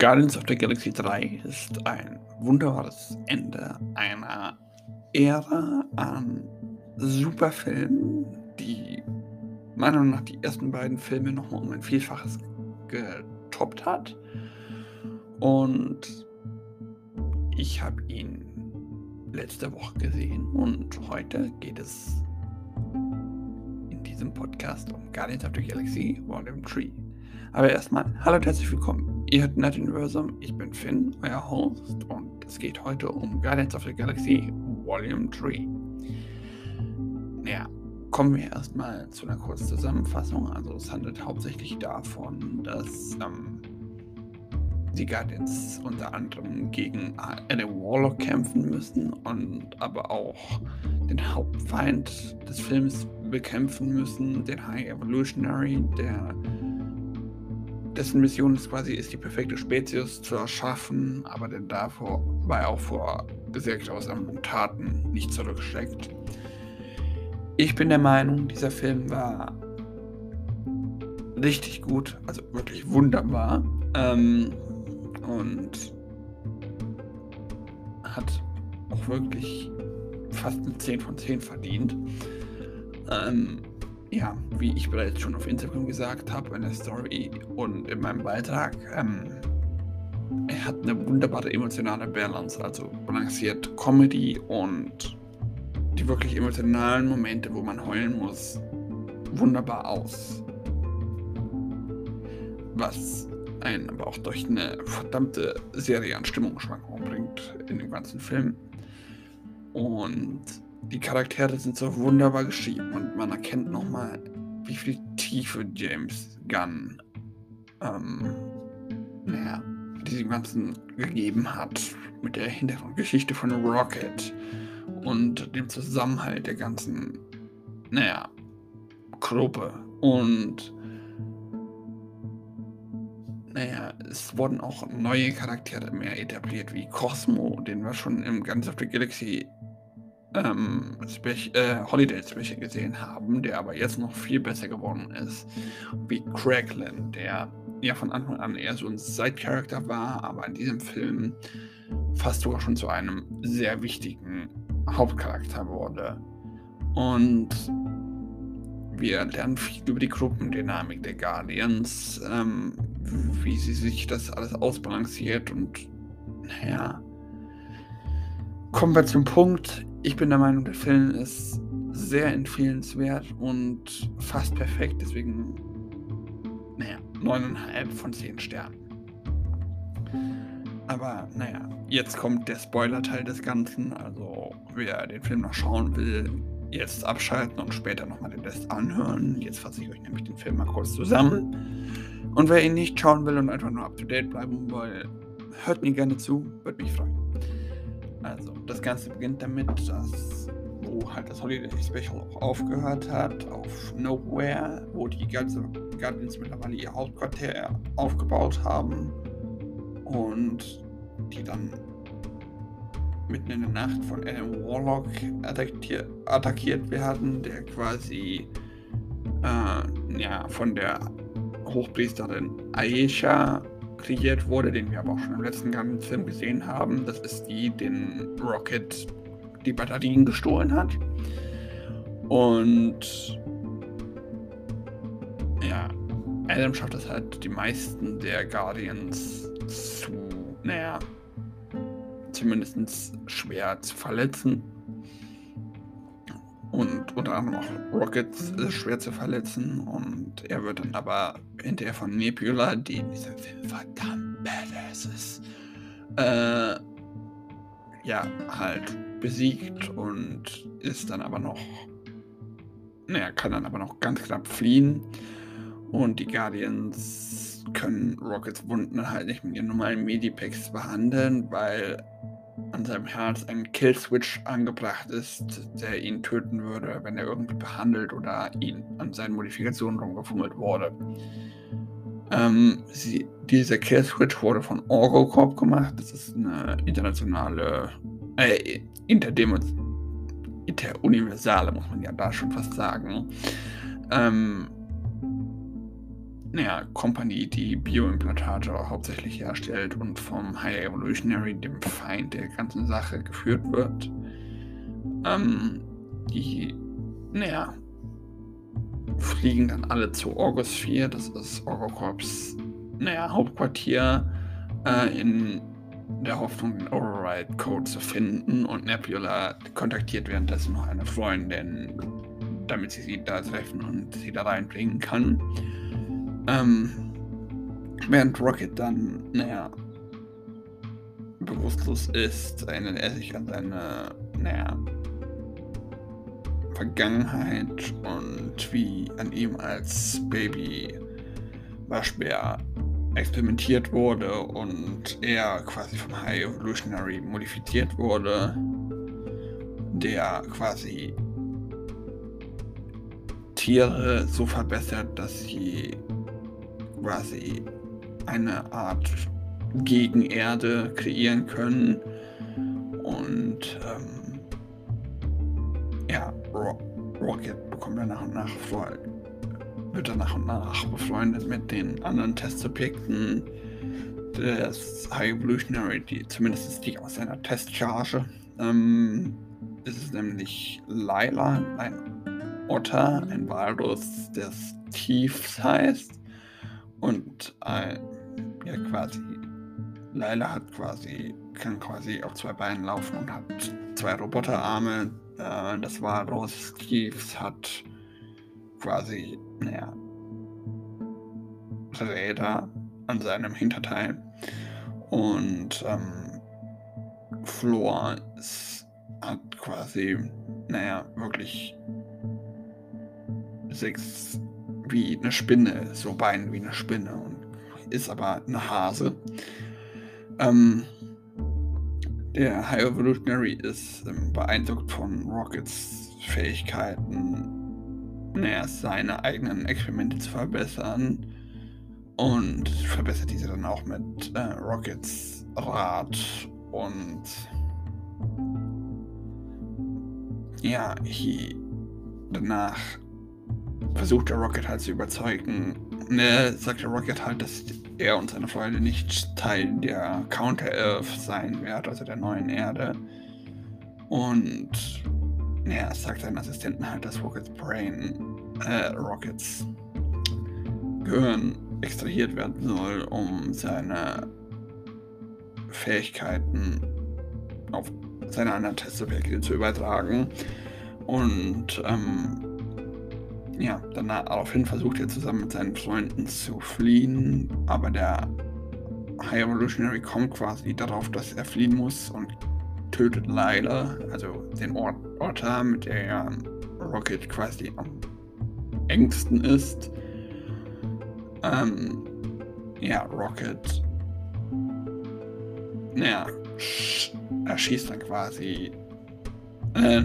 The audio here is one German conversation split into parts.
Guardians of the Galaxy 3 ist ein wunderbares Ende einer Ära an Superfilmen, die meiner Meinung nach die ersten beiden Filme nochmal um ein Vielfaches getoppt hat. Und ich habe ihn letzte Woche gesehen und heute geht es in diesem Podcast um Guardians of the Galaxy Volume 3. Aber erstmal, hallo und herzlich willkommen. Ihr hört Net Universum, ich bin Finn, euer Host, und es geht heute um Guardians of the Galaxy Volume 3. Naja, kommen wir erstmal zu einer kurzen Zusammenfassung. Also es handelt hauptsächlich davon, dass ähm, die Guardians unter anderem gegen eine Warlock kämpfen müssen und aber auch den Hauptfeind des Films bekämpfen müssen, den High Evolutionary, der dessen Mission ist quasi ist, die perfekte Spezies zu erschaffen, aber der davor war auch vor aus Taten nicht zurücksteckt. Ich bin der Meinung, dieser Film war richtig gut, also wirklich wunderbar ähm, und hat auch wirklich fast eine 10 von 10 verdient. Ähm, ja, wie ich bereits schon auf Instagram gesagt habe, in der Story und in meinem Beitrag, ähm, er hat eine wunderbare emotionale Balance, also balanciert Comedy und die wirklich emotionalen Momente, wo man heulen muss, wunderbar aus. Was einen aber auch durch eine verdammte Serie an Stimmungsschwankungen bringt in dem ganzen Film. Und die Charaktere sind so wunderbar geschrieben und man erkennt nochmal, wie viel Tiefe James Gunn ähm, naja, diesem Ganzen gegeben hat mit der Hintergrundgeschichte von Rocket und dem Zusammenhalt der ganzen, naja, Gruppe und naja, es wurden auch neue Charaktere mehr etabliert, wie Cosmo, den wir schon im Guardians of the Galaxy ähm, äh, Holiday Special gesehen haben, der aber jetzt noch viel besser geworden ist. Wie Craiglin, der ja von Anfang an eher so ein Side-Character war, aber in diesem Film fast sogar schon zu einem sehr wichtigen Hauptcharakter wurde. Und wir lernen viel über die Gruppendynamik der Guardians, ähm, wie sie sich das alles ausbalanciert und naja. Kommen wir zum Punkt. Ich bin der Meinung, der Film ist sehr empfehlenswert und fast perfekt, deswegen, naja, 9,5 von 10 Sternen. Aber naja, jetzt kommt der Spoiler-Teil des Ganzen. Also, wer den Film noch schauen will, jetzt abschalten und später nochmal den Rest anhören. Jetzt fasse ich euch nämlich den Film mal kurz zusammen. Und wer ihn nicht schauen will und einfach nur up to date bleiben will, hört mir gerne zu, würde mich freuen. Also, das Ganze beginnt damit, dass wo halt das Holiday Special auch aufgehört hat, auf Nowhere, wo die ganze Guardians mittlerweile ihr Hauptquartier aufgebaut haben und die dann mitten in der Nacht von einem Warlock attackier attackiert werden, der quasi äh, ja, von der Hochpriesterin Aisha kreiert wurde, den wir aber auch schon im letzten ganzen Film gesehen haben. Das ist die, den Rocket die Batterien gestohlen hat. Und ja, Adam schafft es halt, die meisten der Guardians zu, naja, zumindest schwer zu verletzen. Und unter anderem auch Rockets ist schwer zu verletzen. Und er wird dann aber hinterher von Nebula, die in diesem Film verdammt badass ist, äh, ja, halt besiegt und ist dann aber noch, naja, kann dann aber noch ganz knapp fliehen. Und die Guardians können Rockets Wunden halt nicht mit ihren normalen Medipacks behandeln, weil an seinem Herz ein Killswitch angebracht ist, der ihn töten würde, wenn er irgendwie behandelt oder ihn an seinen Modifikationen rumgefummelt wurde. Ähm, sie, dieser Killswitch wurde von Orgocorp gemacht. Das ist eine internationale, äh, interdemos, interuniversale, muss man ja da schon fast sagen. Ähm, naja, Company, die Bioimplantate hauptsächlich herstellt und vom High Evolutionary, dem Feind der ganzen Sache, geführt wird. Ähm, die, naja, fliegen dann alle zu Orgosphere, das ist Orgocorps, naja, Hauptquartier, äh, in der Hoffnung, den Override-Code zu finden und Nebula kontaktiert währenddessen noch eine Freundin, damit sie sie da treffen und sie da reinbringen kann. Ähm, während Rocket dann, naja, bewusstlos ist, erinnert er sich an seine, naja, Vergangenheit und wie an ihm als Baby Waschbär experimentiert wurde und er quasi vom High Evolutionary modifiziert wurde, der quasi Tiere so verbessert, dass sie quasi eine Art Gegenerde kreieren können. Und ähm, ja, Ro Rocket bekommt dann nach und nach wird dann nach und nach befreundet mit den anderen Testsubjekten des High Evolutionary, die, zumindest die aus seiner Testcharge. Ähm, ist es nämlich Lila, ein Otter, ein Walrus des Tiefs heißt. Und äh, ja, quasi, Laila hat quasi, kann quasi auf zwei Beinen laufen und hat zwei Roboterarme. Äh, das war Rose Steves hat quasi, naja, Räder an seinem Hinterteil. Und ähm, Flor hat quasi, naja, wirklich sechs wie eine Spinne, so Beine wie eine Spinne und ist aber eine Hase. Ähm, der High Evolutionary ist ähm, beeindruckt von Rockets Fähigkeiten, naja, seine eigenen Experimente zu verbessern und verbessert diese dann auch mit äh, Rockets Rat und ja, hier danach versucht der Rocket halt zu überzeugen. Ne, sagt der Rocket halt, dass er und seine Freunde nicht Teil der Counter-Earth sein wird, also der neuen Erde. Und ja, sagt seinen Assistenten halt, dass Rockets Brain, äh, Rockets Gehirn extrahiert werden soll, um seine Fähigkeiten auf seine anderen Testsubjekte zu übertragen. Und ähm, ja, daraufhin versucht er zusammen mit seinen Freunden zu fliehen, aber der High Evolutionary kommt quasi darauf, dass er fliehen muss und tötet Lila, also den Ort Otter, mit der ja Rocket quasi am engsten ist. Ähm, ja, Rocket, naja, erschießt dann quasi, äh,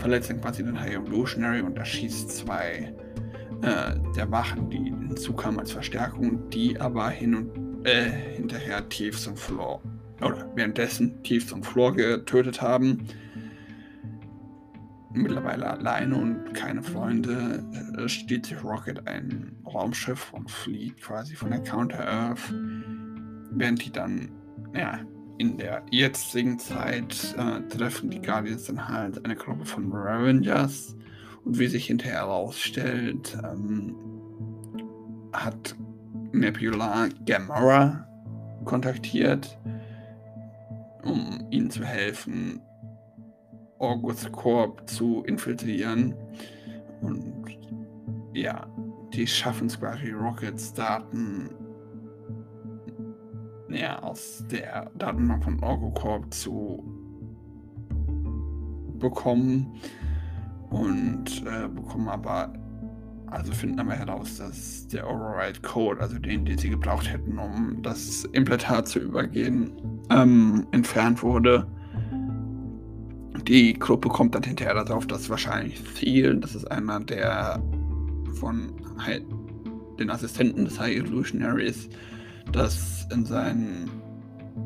verletzt dann quasi den High Evolutionary und erschießt zwei äh, der Wachen, die hinzukamen als Verstärkung, die aber hin und äh, hinterher Thieves und Floor oder währenddessen Thieves und Floor getötet haben. Mittlerweile alleine und keine Freunde äh, steht sich Rocket ein Raumschiff und flieht quasi von der Counter-Earth, während die dann ja, in der jetzigen Zeit äh, treffen die Guardians dann halt eine Gruppe von Ravengers und wie sich hinterher herausstellt, ähm, hat Nebula Gamora kontaktiert, um ihnen zu helfen, August Corp zu infiltrieren. Und ja, die schaffen es quasi, Rockets Daten ja, aus der Datenbank von OrgoCorp zu bekommen und äh, bekommen aber, also finden aber heraus, dass der Override Code, also den, den sie gebraucht hätten, um das Implantat zu übergehen, ähm, entfernt wurde. Die Gruppe kommt dann hinterher darauf, dass wahrscheinlich Thiel, das ist einer der von den Assistenten des High Evolutionaries, das in seinen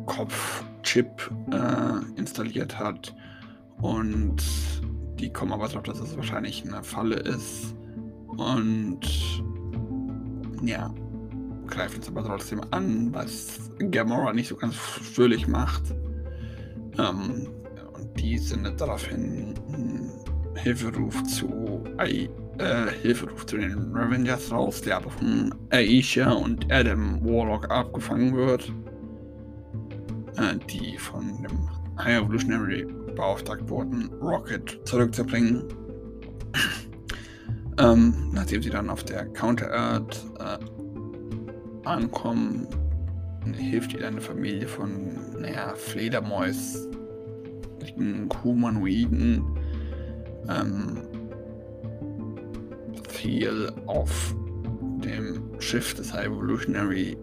Kopfchip äh, installiert hat. Und die kommen aber drauf, dass es wahrscheinlich eine Falle ist. Und ja, greift uns aber trotzdem an, was Gamora nicht so ganz fröhlich macht. Ähm, und die sendet daraufhin einen Hilferuf zu I äh, Hilferuf zu den Revengers raus, der aber von Aisha und Adam Warlock abgefangen wird, äh, die von dem High Evolutionary beauftragt wurden, Rocket zurückzubringen. ähm, nachdem sie dann auf der Counter-Earth äh, ankommen, hilft ihr eine Familie von, naja, Fledermäus, Humanoiden, ähm, viel auf dem Schiff des High Evolutionary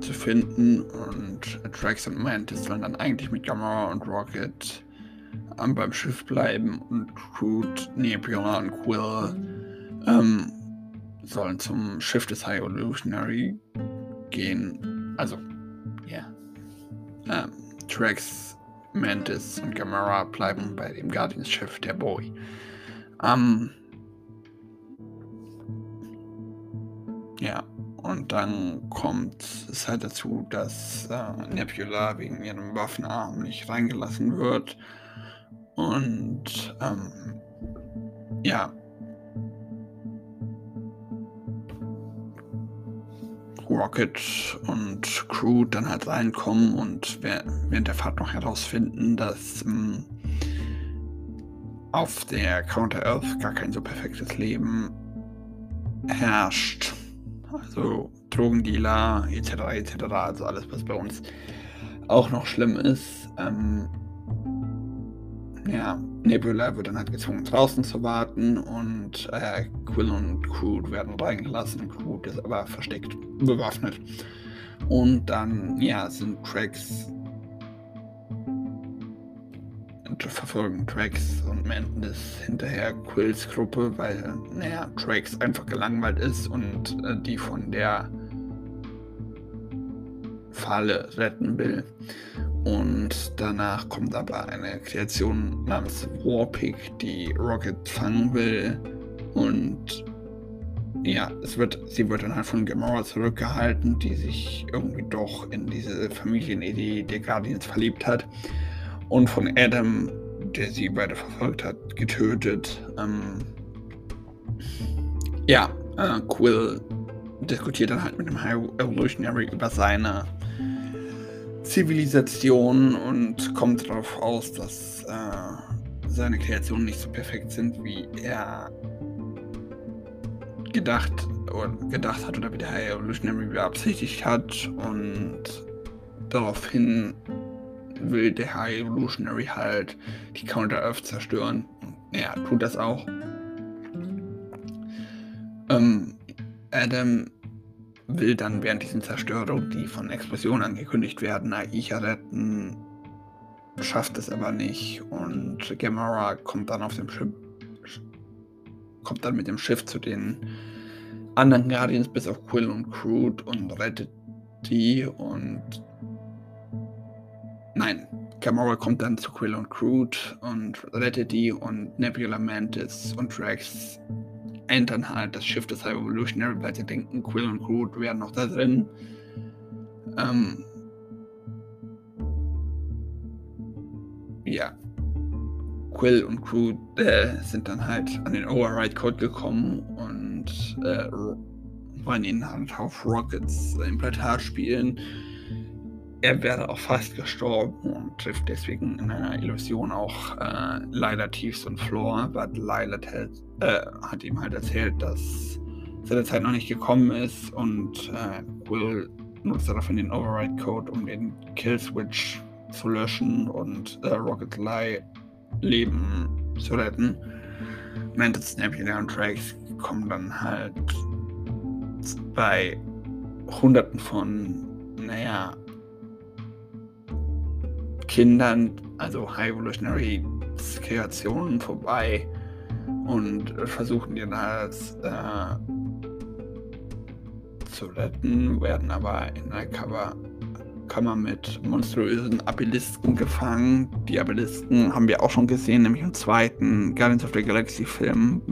zu finden und Drax und Mantis sollen dann eigentlich mit Gamora und Rocket ähm, beim Schiff bleiben und Groot, Nebula und Quill ähm, sollen zum Schiff des High Evolutionary gehen. Also, ja. Yeah. Ähm, Drax, Mantis und Gamora bleiben bei dem Guardians-Schiff der Boy. Ähm, ja, und dann kommt es halt dazu, dass äh, Nebula wegen ihrem Waffenarm nicht reingelassen wird. Und ähm, ja. Rocket und Crew dann halt reinkommen und während der Fahrt noch herausfinden, dass ähm, auf der Counter Earth gar kein so perfektes Leben herrscht. Also Drogendealer etc. etc. Also alles, was bei uns auch noch schlimm ist. Ähm, ja, Nebula wird dann halt gezwungen, draußen zu warten und äh, Quill und Crude werden reingelassen. Crude ist aber versteckt bewaffnet. Und dann, ja, sind Tracks verfolgen Tracks und Mantis hinterher Quills Gruppe, weil, naja, Tracks einfach gelangweilt ist und äh, die von der Falle retten will. Und danach kommt aber eine Kreation namens Warpig, die Rocket fangen will. Und ja, es wird, sie wird dann halt von Gamora zurückgehalten, die sich irgendwie doch in diese Familienidee der Guardians verliebt hat. Und von Adam, der sie beide verfolgt hat, getötet. Ähm, ja, äh, Quill diskutiert dann halt mit dem High Evolutionary über seine Zivilisation und kommt darauf aus, dass äh, seine Kreationen nicht so perfekt sind, wie er gedacht oder gedacht hat oder wie der High Evolutionary beabsichtigt hat und daraufhin will der High Evolutionary halt die Counter Earth zerstören. Ja, tut das auch. Ähm, Adam will dann während diesen Zerstörungen, die von Explosionen angekündigt werden, Aisha retten, schafft es aber nicht und Gamora kommt dann auf dem Schiff, kommt dann mit dem Schiff zu den anderen Guardians bis auf Quill und Crude und rettet die und nein, Gamora kommt dann zu Quill und Crude und die und Nebula Mantis und Drax entern halt das Schiff des High Evolutionary, weil sie denken, Quill und Groot wären noch da drin. Ähm, ja. Quill und Groot äh, sind dann halt an den Override Code gekommen und äh, wollen ihn halt auf Rockets Implantat spielen er wäre auch fast gestorben und trifft deswegen in einer Illusion auch äh, Lila Thieves und Floor, weil Lila äh, hat ihm halt erzählt, dass seine Zeit noch nicht gekommen ist und äh, Will nutzt daraufhin den Override-Code, um den Killswitch zu löschen und äh, Rocket Lie Leben zu retten. Mantis, Nebula und Tracks kommen dann halt bei Hunderten von, naja, Kindern, also High Evolutionary Kreationen vorbei und versuchen dann als äh, zu retten, werden aber in einer Cover Kammer mit monströsen Abelisken gefangen. Die Abelisken haben wir auch schon gesehen, nämlich im zweiten Guardians of the Galaxy Film,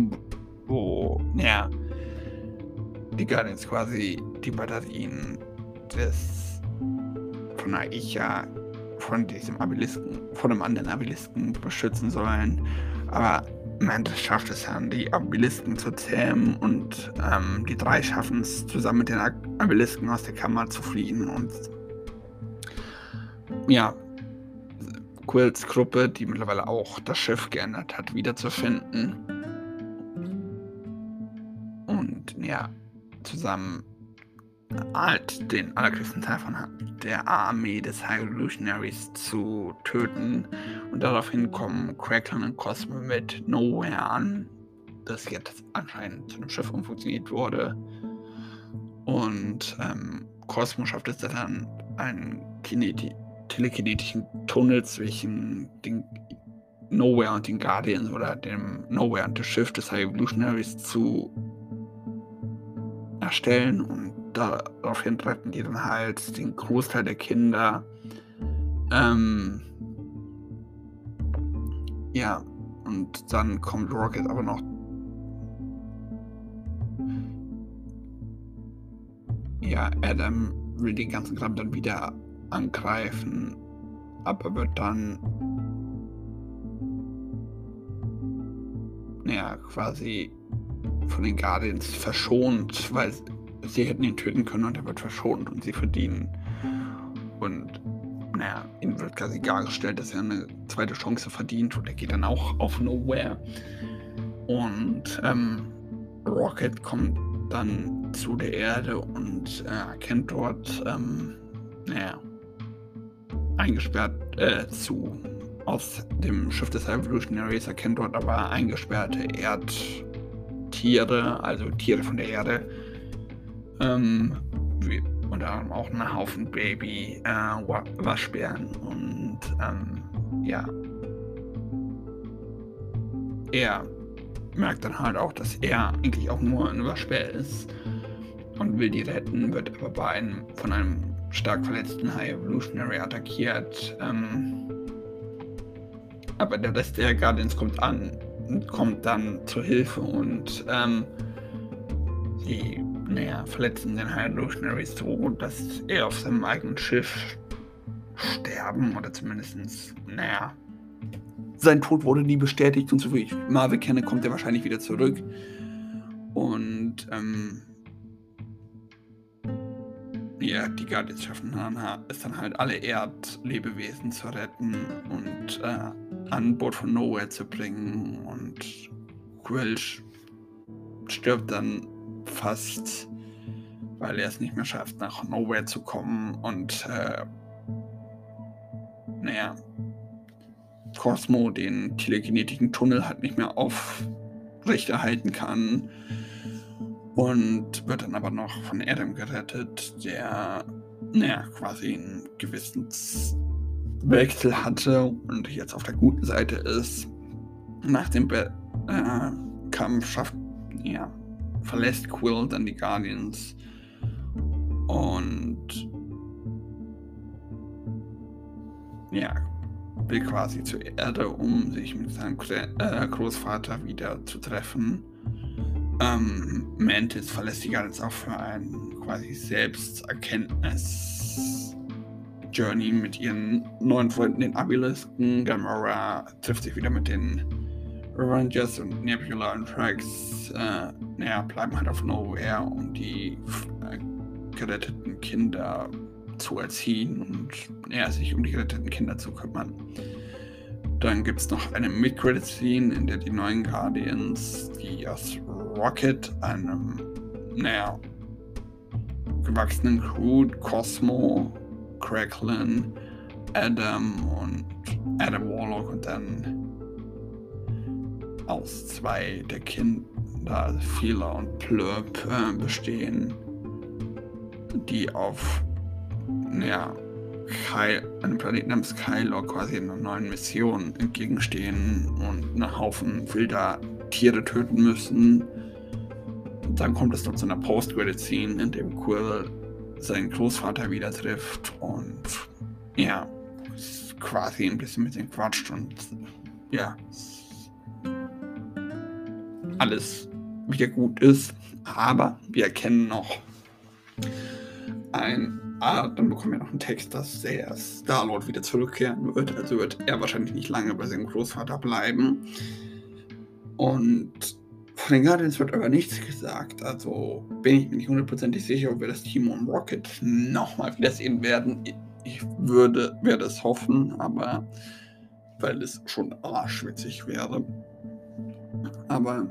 wo, ja, die Guardians quasi die Batterien des von Aisha von diesem Abelisken, von einem anderen Abelisken beschützen sollen. Aber Ende schafft es dann, die Abelisken zu zähmen und ähm, die drei schaffen es, zusammen mit den Abelisken aus der Kammer zu fliehen und ja, Quills Gruppe, die mittlerweile auch das Schiff geändert hat, wiederzufinden. Und ja, zusammen halt den allergrößten Teil von der Armee des High Revolutionaries zu töten. Und daraufhin kommen Crackling und Cosmo mit Nowhere an, das jetzt anscheinend zu einem Schiff umfunktioniert wurde. Und ähm, Cosmo schafft es dann, einen Kineti telekinetischen Tunnel zwischen den Nowhere und den Guardians oder dem Nowhere und dem Schiff des High Evolutionaries zu erstellen und daraufhin retten die dann halt den Großteil der Kinder. Ähm, ja, und dann kommt Rocket aber noch. Ja, Adam will den ganzen Kram dann wieder angreifen, aber wird dann ja quasi von den Guardians verschont, weil sie hätten ihn töten können und er wird verschont und sie verdienen. Und naja, ihm wird quasi dargestellt, dass er eine zweite Chance verdient und er geht dann auch auf Nowhere. Und ähm, Rocket kommt dann zu der Erde und äh, erkennt dort, ähm, naja, eingesperrt äh, zu aus dem Schiff des Evolutionaries, erkennt dort aber eingesperrte Erdtiere, also Tiere von der Erde, ähm, unter anderem auch einen Haufen Baby äh, Waschbären und ähm, ja. Er merkt dann halt auch, dass er eigentlich auch nur ein Waschbär ist und will die retten, wird aber bei einem von einem stark verletzten High Evolutionary attackiert. Ähm, aber der Rest der Guardians kommt an und kommt dann zur Hilfe und ähm, die naja, verletzen den High Evolutionary so, dass er auf seinem eigenen Schiff sterben oder zumindest, naja, sein Tod wurde nie bestätigt und so wie ich Marvel kenne, kommt er wahrscheinlich wieder zurück. Und ähm, ja, die Guardians schaffen es dann halt alle Erdlebewesen zu retten und äh, an Bord von Nowhere zu bringen und Quill stirbt dann fast, weil er es nicht mehr schafft, nach Nowhere zu kommen und äh, naja, Cosmo den telekinetischen Tunnel halt nicht mehr aufrechterhalten kann und wird dann aber noch von Adam gerettet, der naja, quasi einen Gewissenswechsel hatte und jetzt auf der guten Seite ist. Nach dem Be äh, Kampf schafft, ja, verlässt Quill dann die Guardians und ja, will quasi zur Erde, um sich mit seinem äh, Großvater wieder zu treffen. Ähm, Mantis verlässt die Guardians auch für ein quasi Selbsterkenntnis-Journey mit ihren neuen Freunden, den Abelisken. Gamora trifft sich wieder mit den Rangers und Nebula und Trax. Äh, naja, bleiben halt auf Nowhere, um die äh, geretteten Kinder zu erziehen und ja, sich um die geretteten Kinder zu kümmern. Dann gibt es noch eine Mid-Credit-Scene, in der die neuen Guardians, die aus Rocket, einem, naja, gewachsenen Crew, Cosmo, Cracklin, Adam und Adam Warlock und dann aus. Zwei der Kinder, Fila und äh, bestehen, die auf, naja, Kai, einem Planeten namens Kylo quasi einer neuen Mission entgegenstehen und einen Haufen wilder Tiere töten müssen. Dann kommt es noch zu einer Post-Credit-Scene, in dem Quill seinen Großvater wieder trifft und ja, quasi ein bisschen mit ihm quatscht und ja, alles wieder gut ist. Aber wir erkennen noch ein Ah, dann bekommen wir noch einen Text, dass der Star-Lord wieder zurückkehren wird. Also wird er wahrscheinlich nicht lange bei seinem Großvater bleiben. Und von den Guardians wird aber nichts gesagt. Also bin ich mir nicht hundertprozentig sicher, ob wir das Team on Rocket nochmal wiedersehen werden. Ich würde, werde es hoffen, aber weil es schon arschwitzig wäre. Aber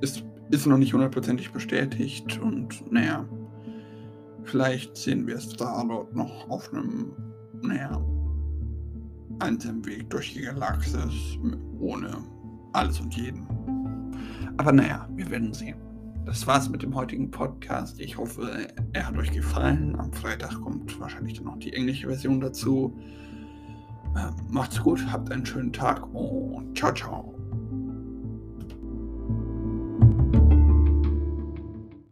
es ist noch nicht hundertprozentig bestätigt und naja, vielleicht sehen wir Star-Lord noch auf einem, naja, einsamen Weg durch die Galaxis ohne alles und jeden. Aber naja, wir werden sehen. Das war's mit dem heutigen Podcast. Ich hoffe, er hat euch gefallen. Am Freitag kommt wahrscheinlich dann noch die englische Version dazu. Ähm, macht's gut, habt einen schönen Tag und ciao, ciao.